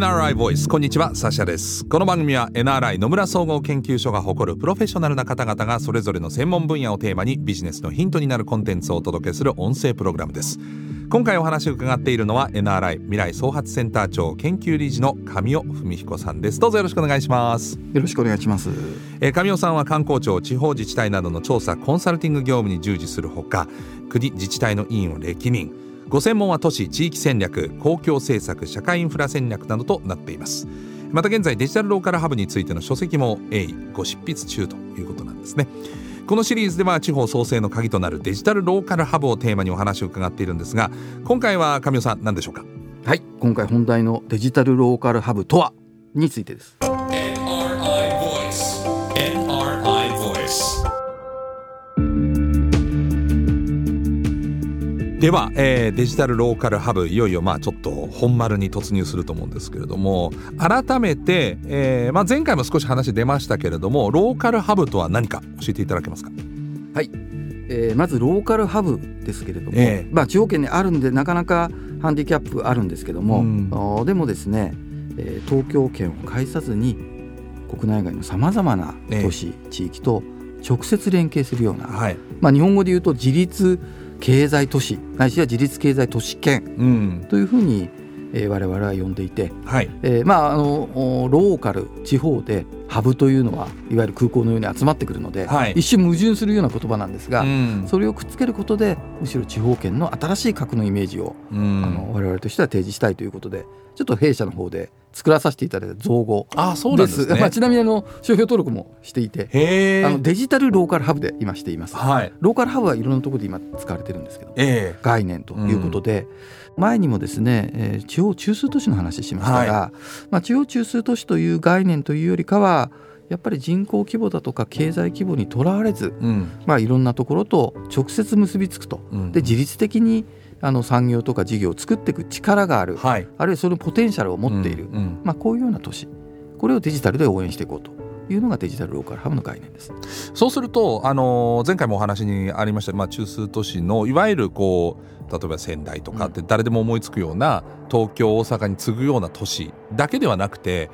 NRI ボイス。こんにちはサシャです。この番組は NRI 野村総合研究所が誇るプロフェッショナルな方々がそれぞれの専門分野をテーマにビジネスのヒントになるコンテンツをお届けする音声プログラムです。今回お話を伺っているのは NRI 未来創発センター長研究理事の神尾文彦さんです。どうぞよろしくお願いします。よろしくお願いします。えー神尾さんは観光庁地方自治体などの調査コンサルティング業務に従事するほか国自治体の委員を歴任ご専門は都市地域戦略公共政策社会インフラ戦略などとなっています。また現在デジタルローカルハブについての書籍も鋭意ご執筆中ということなんですね。このシリーズでは地方創生の鍵となるデジタルローカルハブをテーマにお話を伺っているんですが今回は神尾さん何でしょうか？はい今回本題のデジタルローカルハブとは？についてです。では、えーデジタルローカルハブいよいよまあちょっと本丸に突入すると思うんですけれども改めて、えーまあ、前回も少し話出ましたけれどもローカルハブとは何か教えていただけますか？はい、えーまずローカルハブですけれども、ええ。まあ地方圏にあるんでなかなかハンディキャップあるんですけども、うん。でもですね、えー東京圏を介さずに国内外のさまざまな都市、地域と直接連携するような、はい、まあ、日本語で言うと自立経済都市ないしは自立経済都市圏うん。というふうに、えー我々は呼んでいて、はい。えーまああのおローカル地方でハブというのはいわゆる空港のように集まってくるので、はい。一瞬矛盾するような言葉なんですが、うん。それをくっつけることでむしろ地方圏の新しい核のイメージを、うん。あの我々としては提示したいということでちょっと弊社の方で作らさせていただいた造語あそうなんですね。まあ、ちなみにあの商標登録もしていてあのデジタルローカルハブで今しています。はい。ローカルハブはいろんなところで今使われてるんですけどえ概念ということで、前にもですね、えー地方中数都市の話しましたが、まあ、地方中数都市という概念というよりかはやっぱり人口規模だとか経済規模にとらわれず、えうん。まあ、いろんなところと直接結びつくと。うん。で自律的にあの産業とか事業を作っていく力がある。はい。あるいはそのポテンシャルを持っている、うんうん。まあ、こういうような都市。これをデジタルで応援していこうというのがデジタルローカルハブの概念です。そうすると、あのー前回もお話にありました、まあ、中枢都市のいわゆるこう例えば仙台とかって誰でも思いつくような、東京大阪に次ぐような都市だけではなくて、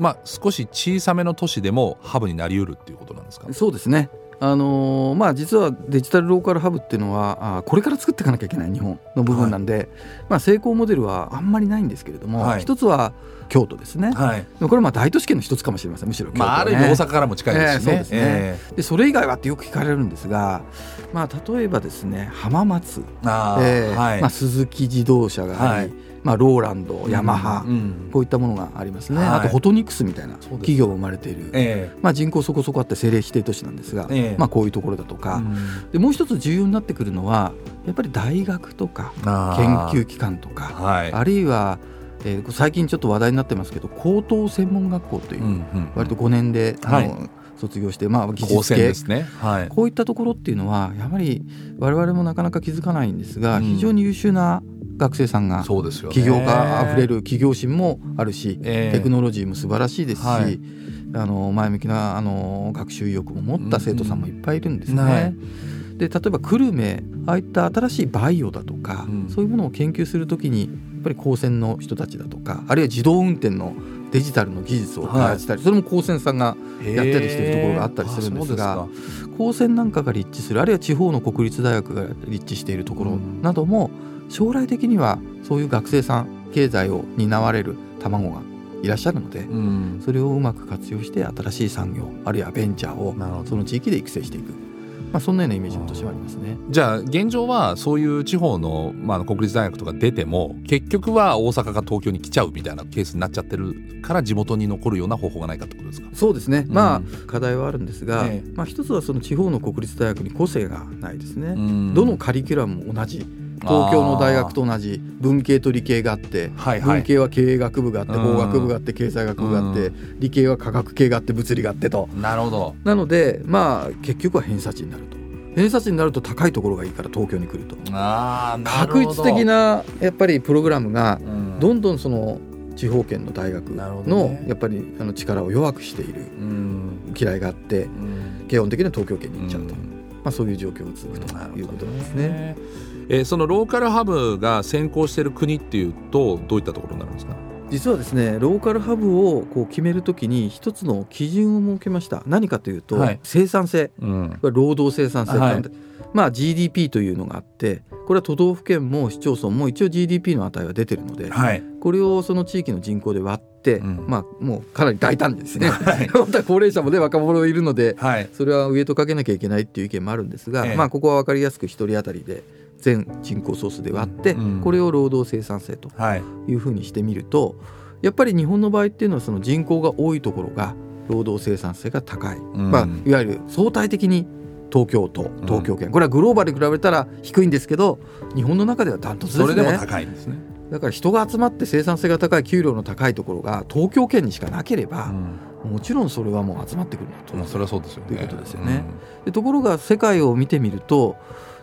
まあ、少し小さめの都市でもハブになりうるっていうことなんですか？そうですね。あのーまあ、実はデジタルローカルハブっていうのはあーこれから作っていかなきゃいけない日本の部分なんで、まあ、成功モデルはあんまりないんですけれども、はい。一つは京都ですね、はい。これはまあ大都市圏の一つかもしれませんむしろ京都まあ、はね、ある意味大阪からも近いですしね。ええそうですね。でそれ以外はってよく聞かれるんですが、まあ、例えばですね浜松、あーえーはい。まあ、鈴木自動車があり、はいまあ、ローランドヤマハ、こういったものがありますね、はい。あとフォトニクスみたいなす企業も生まれている、えまあ、人口そこそこあって政令指定都市なんですが、ええ。まあ、こういうところだとえか、うん。でもう一つ重要になってくるのはやっぱり大学とかあ研ー究機関とかはい。あるいは、えー最近ちょっと話題になってますけど高等専門学校という、割と5年で、あのはい卒業して、まあ、技高術系専ですね。はい。こういったところっていうのはやはり我々もなかなか気づかないんですが、うん非常に優秀な学生さんがそうですよね。起業家あふれる企業心もあるし、ええテクノロジーも素晴らしいですし、はいあの前向きなあの学習意欲も持った生徒さんもいっぱいいるんですね。うんはいで例えば久留米ああいった新しいバイオだとか、うんそういうものを研究するときにやっぱり高専の人たちだとかあるいは自動運転のデジタルの技術を開発したり、それも高専さんがやったりしてるところがあったりするんですが高専なんかが立地するあるいは地方の国立大学が立地しているところうん。なども将来的にはそういう学生さん経済を担われる卵がいらっしゃるのでそれをうまく活用して新しい産業あるいはベンチャーをその地域で育成していく、まあ、そんなようなイメージの年はありますね。じゃあ現状はそういう地方の、まあ、国立大学とか出ても結局は大阪が東京に来ちゃうみたいなケースになっちゃってるから地元に残るような方法がないかってことですか？そうですね、うん。まあ課題はあるんですが、ええ。まあ、一つはその地方の国立大学に個性がないですね、うん。どのカリキュラムも同じ東京の大学と同じ文系と理系があって、はいはい。文系は経営学部があってうん。法学部があって経済学部があって、う理系は科学系があって物理があってと。なるほど。なのでまあ結局は偏差値になると。偏差値になると高いところがいいから東京に来ると。ある確率的なやっぱりプログラムがうん。どんどんその地方圏の大学のね。やっぱりあの力を弱くしているうん。嫌いがあってうん。基本的には東京圏に行っちゃうと、うんまあ、そういう状況が続くということなんですね。えーそのローカルハブが先行している国っていうとどういったところになるんですか？実はですねローカルハブをこう決めるときに一つの基準を設けました。何かというと、はい。生産性。うん。労働生産性はい。なんでまあ GDP というのがあってこれは都道府県も市町村も一応 GDP の値は出てるので、はい。これをその地域の人口で割って、うん。まあもうかなり大胆にですね、はい。本当は高齢者もね若者いるのではい。それはウエイトかけなきゃいけないっていう意見もあるんですが、ええ。まあここは分かりやすく1人当たりで全人口総数で割って、うん。これを労働生産性とはい。いうふうにしてみるとやっぱり日本の場合っていうのはその人口が多いところが労働生産性が高い、ん。まあ、いわゆる相対的に東京都東京圏、これはグローバルに比べたら低いんですけど日本の中ではダントツですね。それでも高いんですね、だから人が集まって生産性が高い給料の高いところが東京圏にしかなければ、もちろんそれはもう集まってくるなとまあそれはそうですよね。ということですよね。でところが世界を見てみると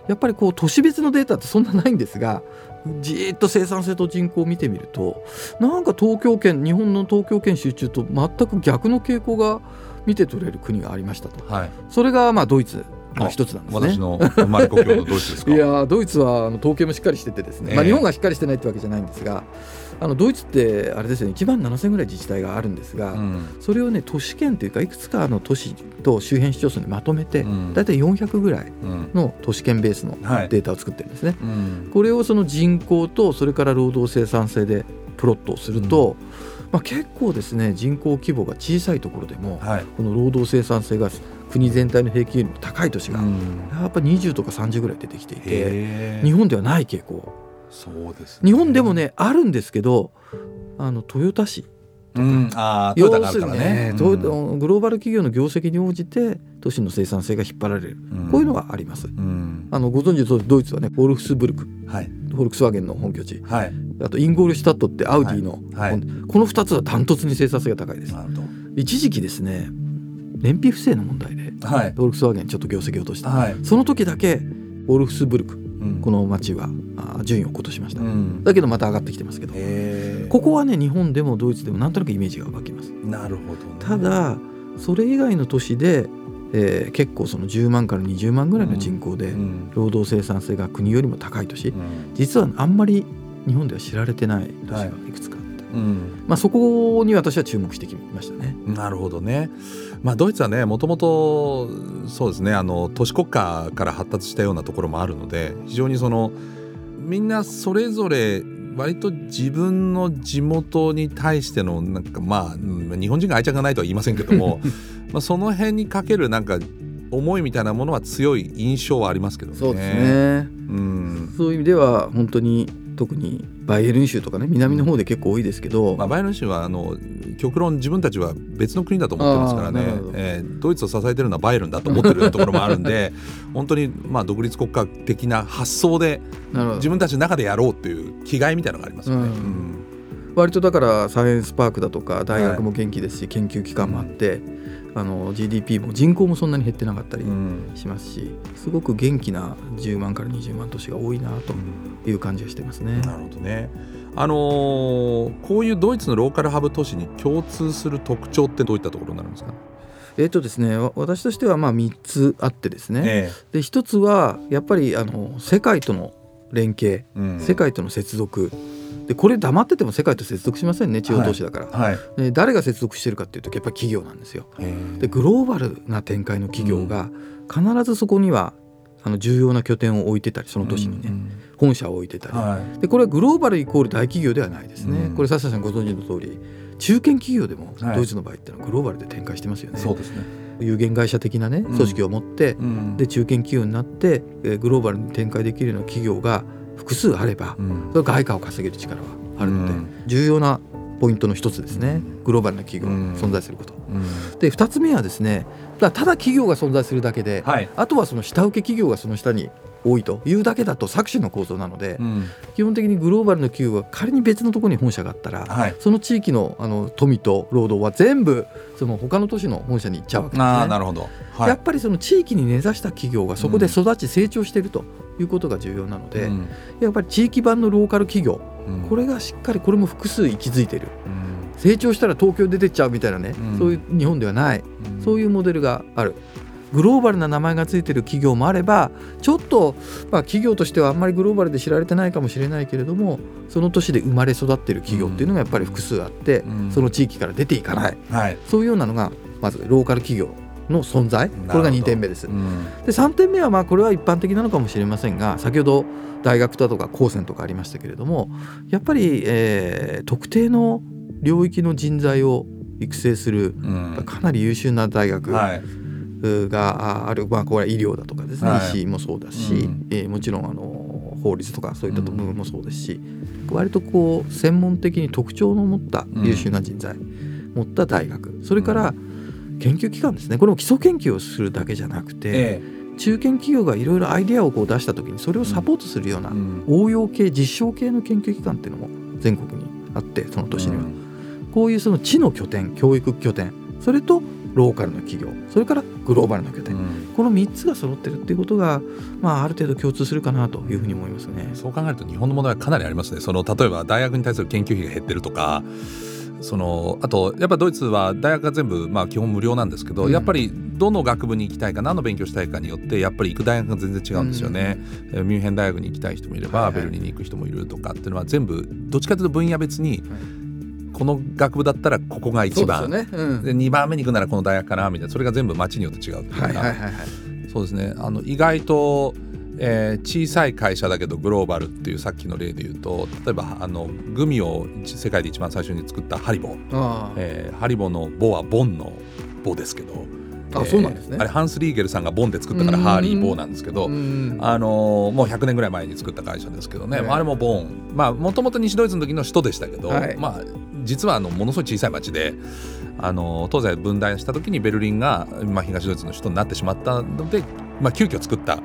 やっぱりこう都市別のデータってそんなないんですがじーっと生産性と人口を見てみるとなんか東京圏日本の東京圏集中と全く逆の傾向が見て取れる国がありましたと。うんはい。それがまあドイツの一つなんですね。私の生まれ故郷のドイツですか？いやードイツはあの統計もしっかりしててですね、まあ、え。え日本がしっかりしてないってわけじゃないんですがあのドイツってあれですよね。1万7000ぐらい自治体があるんですが、うん。それをね都市圏というかいくつかの都市と周辺市町村にまとめて、うん。大体400ぐらいうん。の都市圏ベースのはい。データを作ってるんですね。うん。これをその人口とそれから労働生産性でプロットをすると、まあ、結構ですね人口規模が小さいところでもはい。この労働生産性が国全体の平均よりも高い都市がうん。やっぱ20とか30ぐらい出てきていて日本ではない傾向。そうですね。日本でもねあるんですけどあのトヨタ市うん。あ要するにグローバル企業の業績に応じて都市の生産性が引っ張られる。うん。こういうのがあります。うん。あのご存知のドイツはねウォルフスブルク。はい。フォルクスワーゲンの本拠地。はい。あとインゴールシュタットってアウディの、はい。はい。この2つはダントツに生産性が高いです。なるほ一時期ですね燃費不正の問題でどはい。フォルクスワーゲンちょっと業績を落とした、はい。その時だけウォルフスブルクうん。この町はあ順位を落としました、うん。だけどまた上がってきてますけど。ここはね日本でもドイツでもなんとなくイメージが湧きます。なるほどね。ただそれ以外の都市で、えー結構その10万から20万ぐらいの人口でうん。労働生産性が国よりも高い都市。うん。実はあんまり日本では知られてない都市がい。くつかうんまあ、そこに私は注目してきましたね。なるほどね。まあドイツはねもともとそうですねあの都市国家から発達したようなところもあるので非常にそのみんなそれぞれ割と自分の地元に対してのなんかまあうん日本人が愛着がないとは言いませんけども まあその辺にかけるなんか思いみたいなものは強い印象はありますけどね。そうですねうんそういう意味では本当に特にバイエルン州とかね南の方で結構多いですけど、まあ、バイエルン州はあの極論自分たちは別の国だと思ってますからね。えードイツを支えてるのはバイエルンだと思ってるところもあるんで 本当にまあ独立国家的な発想で自分たちの中でやろうっていう気概みたいなのがありますよね。うん。割とだからサイエンスパークだとか大学も元気ですし、研究機関もあって、あの GDP も人口もそんなに減ってなかったりうんうんしますしすごく元気な10万から20万都市が多いなという感じがしてますね。なるほどね。あのーこういうドイツのローカルハブ都市に共通する特徴ってどういったところになるんですか、えっとですねわ私としてはまあ3つあってですね、えで1つはやっぱりあの世界との連携えうん。世界との接続でこれ黙ってても世界と接続しませんね。地方都市だから、はい、で誰が接続してるかっていうとやっぱり企業なんですよ。ええでグローバルな展開の企業が必ずそこにはあの重要な拠点を置いてたりその都市にね、うん本社を置いてたり、はい。でこれはグローバルイコール大企業ではないですね、うん。これ笹さんご存知の通り中堅企業でもはい。ドイツの場合ってのはグローバルで展開してますよね、そうですね。有限会社的なねうん。組織を持って、うん。で中堅企業になって、えーグローバルに展開できるような企業が複数あれば、うん。それは外貨を稼げる力はあるので、うん。重要なポイントの一つですね。グローバルな企業うん。が存在すること。うん。で2つ目はですねただ企業が存在するだけで、はい。あとはその下請け企業がその下に多いというだけだと搾取の構造なので、うん。基本的にグローバルの企業が仮に別のところに本社があったら、はい。その地域のあの富と労働は全部その他の都市の本社に行っちゃうわけですね。ああなるほど。はい。やっぱりその地域に根ざした企業がそこで育ち成長しているということが重要なので、うん。やっぱり地域版のローカル企業うん。これがしっかりこれも複数息づいている。うん。成長したら東京出てっちゃうみたいなね、うん。そういう日本ではない。そういうモデルがあるグローバルな名前がついてる企業もあればちょっと、まあ、企業としてはあんまりグローバルで知られてないかもしれないけれどもその都市で生まれ育ってる企業っていうのがやっぱり複数あって、うん。その地域から出ていかない。はい。そういうようなのがまずローカル企業の存在。これが2点目です。うん。で3点目はまあこれは一般的なのかもしれませんが先ほど大学だとか高専とかありましたけれどもやっぱり、えー特定の領域の人材を育成するうん。かなり優秀な大学はいがある、まあ、これは医療だとかですね、はい。医師もそうだし、うん。えーもちろんあの法律とかそういった部分もそうですし、割とこう専門的に特徴の持った優秀な人材、持った大学それから研究機関ですね。これも基礎研究をするだけじゃなくて、え中堅企業がいろいろアイデアをこう出した時にそれをサポートするようなえうん。応用系実証系の研究機関っていうのも全国にあってその年には、こういうその地の拠点教育拠点それとローカルの企業それからグローバルな拠点、うんこの3つが揃ってるっていうことが、まあ、ある程度共通するかなというふうに思いますね。そう考えると日本の問題はかなりありますね。その例えば大学に対する研究費が減ってるとか。そのあとやっぱドイツは大学が全部まあ基本無料なんですけど、うんやっぱりどの学部に行きたいか何の勉強したいかによってやっぱり行く大学が全然違うんですよね、えーミュンヘン大学に行きたい人もいれば、はいはいベルリンに行く人もいるとかっていうのは全部どっちかというと分野別に、この学部だったらここが一番。でね。うん。で2番目に行くならこの大学かなみたいな。それが全部町によって違うっていうか、はいはいはいはい。そうですね。あの意外と、えー小さい会社だけどグローバルっていうさっきの例で言うと例えばあのグミを世界で一番最初に作ったハリボー、あえーハリボーのボはボンのボですけど。あそうなんですね。あれハンス・リーゲルさんがボンで作ったからうん。ハーリー・ボーなんですけあ。ど、うん。あのーもう100年ぐらい前に作った会社ですけどね、ええあれもボン。まあもともと西ドイツの時の首都でしたけど、はい。まあ実はあのものすごい小さい町で、あのー東西分断した時にベルリンが、まあ、東ドイツの首都になってしまったので、まあ、急遽作った、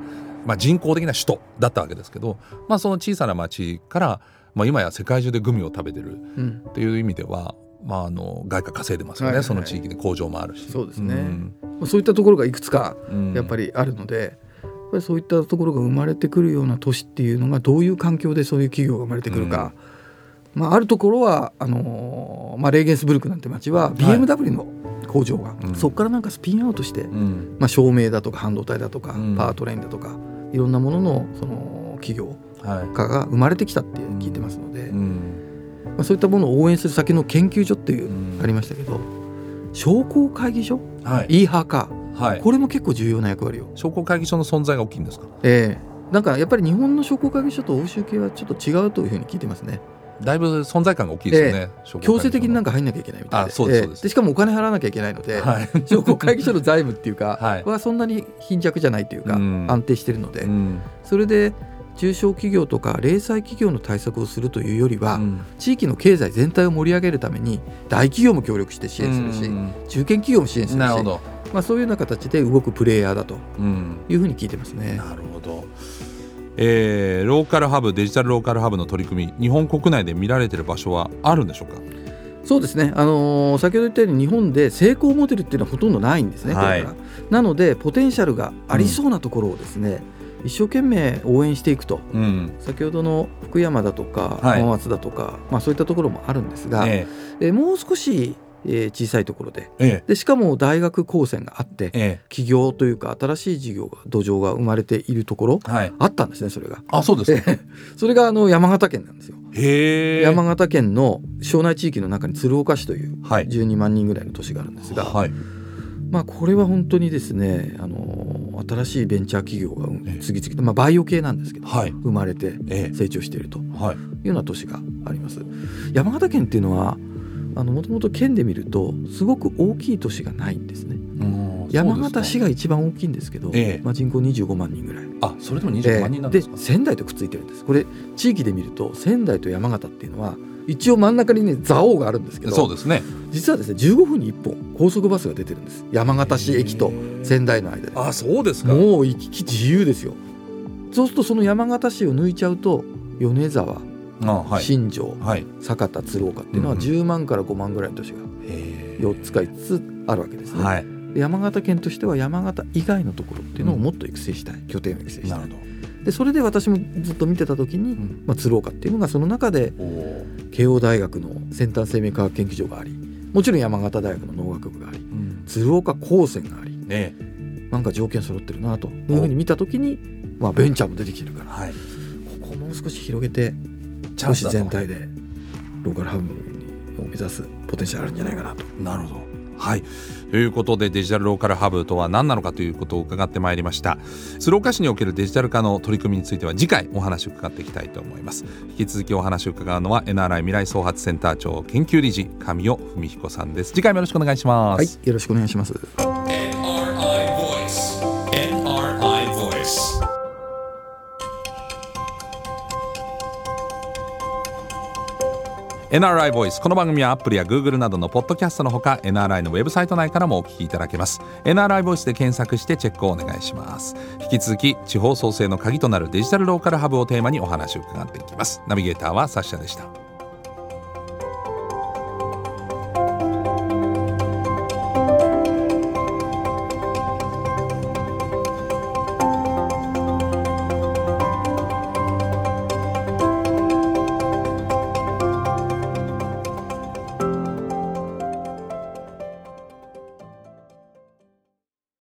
まあ、人工的な首都だったわけですけど、まあ、その小さな町から、まあ、今や世界中でグミを食べてるうんっていう意味では、まあ、あの外貨稼いでますよね、はいはい。その地域で工場もあるし。そうですね。ん。まあそういったところがいくつかうん。やっぱりあるので、やっぱりそういったところが生まれてくるような都市っていうのがどういう環境でそういう企業が生まれてくるか、まあ、あるところはあのーまあ、レーゲンスブルクなんて町は BMW の工場が、うん。そこからなんかスピンアウトして、うん。まあ、照明だとか半導体だとか、うん。パワートレインだとかいろんなもののその企業はい。家が生まれてきたって聞いてますので、うん。まあ、そういったものを応援する先の研究所っていううん。ありましたけど商工会議所？はい。イーハーカはい。これも結構重要な役割を、商工会議所の存在が大きいんですか？ええ。なんかやっぱり日本の商工会議所と欧州系はちょっと違うというふうに聞いてますねだいぶ存在感が大きいですよね、商工会議所の強制的になんか入んなきゃいけないみたいで。あそうですそうです。しかもお金払わなきゃいけないので、はい。商工会議所の財務っていうか、はい。はそんなに貧弱じゃないというか、うん。安定してるので、うん。それで中小企業とか零細企業の対策をするというよりは、うん。地域の経済全体を盛り上げるために大企業も協力して支援するし、うん。中堅企業も支援するしまあ、そういうような形で動くプレイヤーだとうん、いうふうに聞いてますね。なるほど、えーローカルハブデジタルローカルハブの取り組み日本国内で見られてる場所はあるんでしょうか？そうですね、あのー先ほど言ったように日本で成功モデルっていうのはほとんどないんですね、はい。なのでポテンシャルがありそうなところをですね、一生懸命応援していくと。うん。先ほどの福山だとかはい。浜松だとか、まあ、そういったところもあるんですが、ええ。ーもう少し、えー小さいところで。ええ。でしかも大学高専があってええ。起業というか新しい事業が土壌が生まれているところえはい。あったんですねそれが。あそうですか。でそれがあの山形県なんですよ。へえ。山形県の庄内地域の中に鶴岡市というはい。12万人ぐらいの都市があるんですが、はい。まあ、これは本当にですねあの新しいベンチャー企業がええ。次々と、まあ、バイオ系なんですけど、はい。生まれてええ。成長しているとい。うはいような都市があります。山形県っていうのはもともと県で見るとすごく大きい都市がないんですね。うん山形市がが一番大きいんですけど、ええ。まあ、人口25万人ぐらい。あそれでもえ25え万人なんですか、仙台とくっついてるんです。これ地域で見ると仙台と山形っていうのは一応真ん中にね蔵王があるんですけどそうですね。実はですね15分に1本高速バスが出てるんです。山形市駅と仙台の間で。あそうですか。もう行き来自由ですよ。そうするとその山形市を抜いちゃうと米沢、新庄はい。酒田鶴岡っていうのはうんうん。10万から5万ぐらいの都市がへ4つか5つあるわけですね、はい。で山形県としては山形以外のところっていうのをもっと育成したい、拠点を育成したないでそれで私もずっと見てた時に、ん。まあ、鶴岡っていうのがその中で慶応大学の先端生命科学研究所がありもちろん山形大学の農学部がありうん。鶴岡高専がありね。なんか条件揃ってるなというふうに見た時に、まあ、ベンチャーも出てきてるからはい。ここをもう少し広げてチャンスだと都市全体でローカルハブを目指すポテンシャルあるんじゃないかなと。なるほど。はい。ということでデジタルローカルハブとは何なのかということを伺ってまいりました。鶴岡市におけるデジタル化の取り組みについては次回お話を伺っていきたいと思います。引き続きお話を伺うのは NRI 未来創発センター長研究理事神尾文彦さんです。次回もよろしくお願いします。はい、よろしくお願いします。NRI ボイス。この番組はアップルやグーグルなどのポッドキャストのほか NRI のウェブサイト内からもお聞きいただけます。NRI ボイスで検索してチェックをお願いします。引き続き地方創生の鍵となるデジタルローカルハブをテーマにお話を伺っていきます。ナビゲーターはサッシャでした。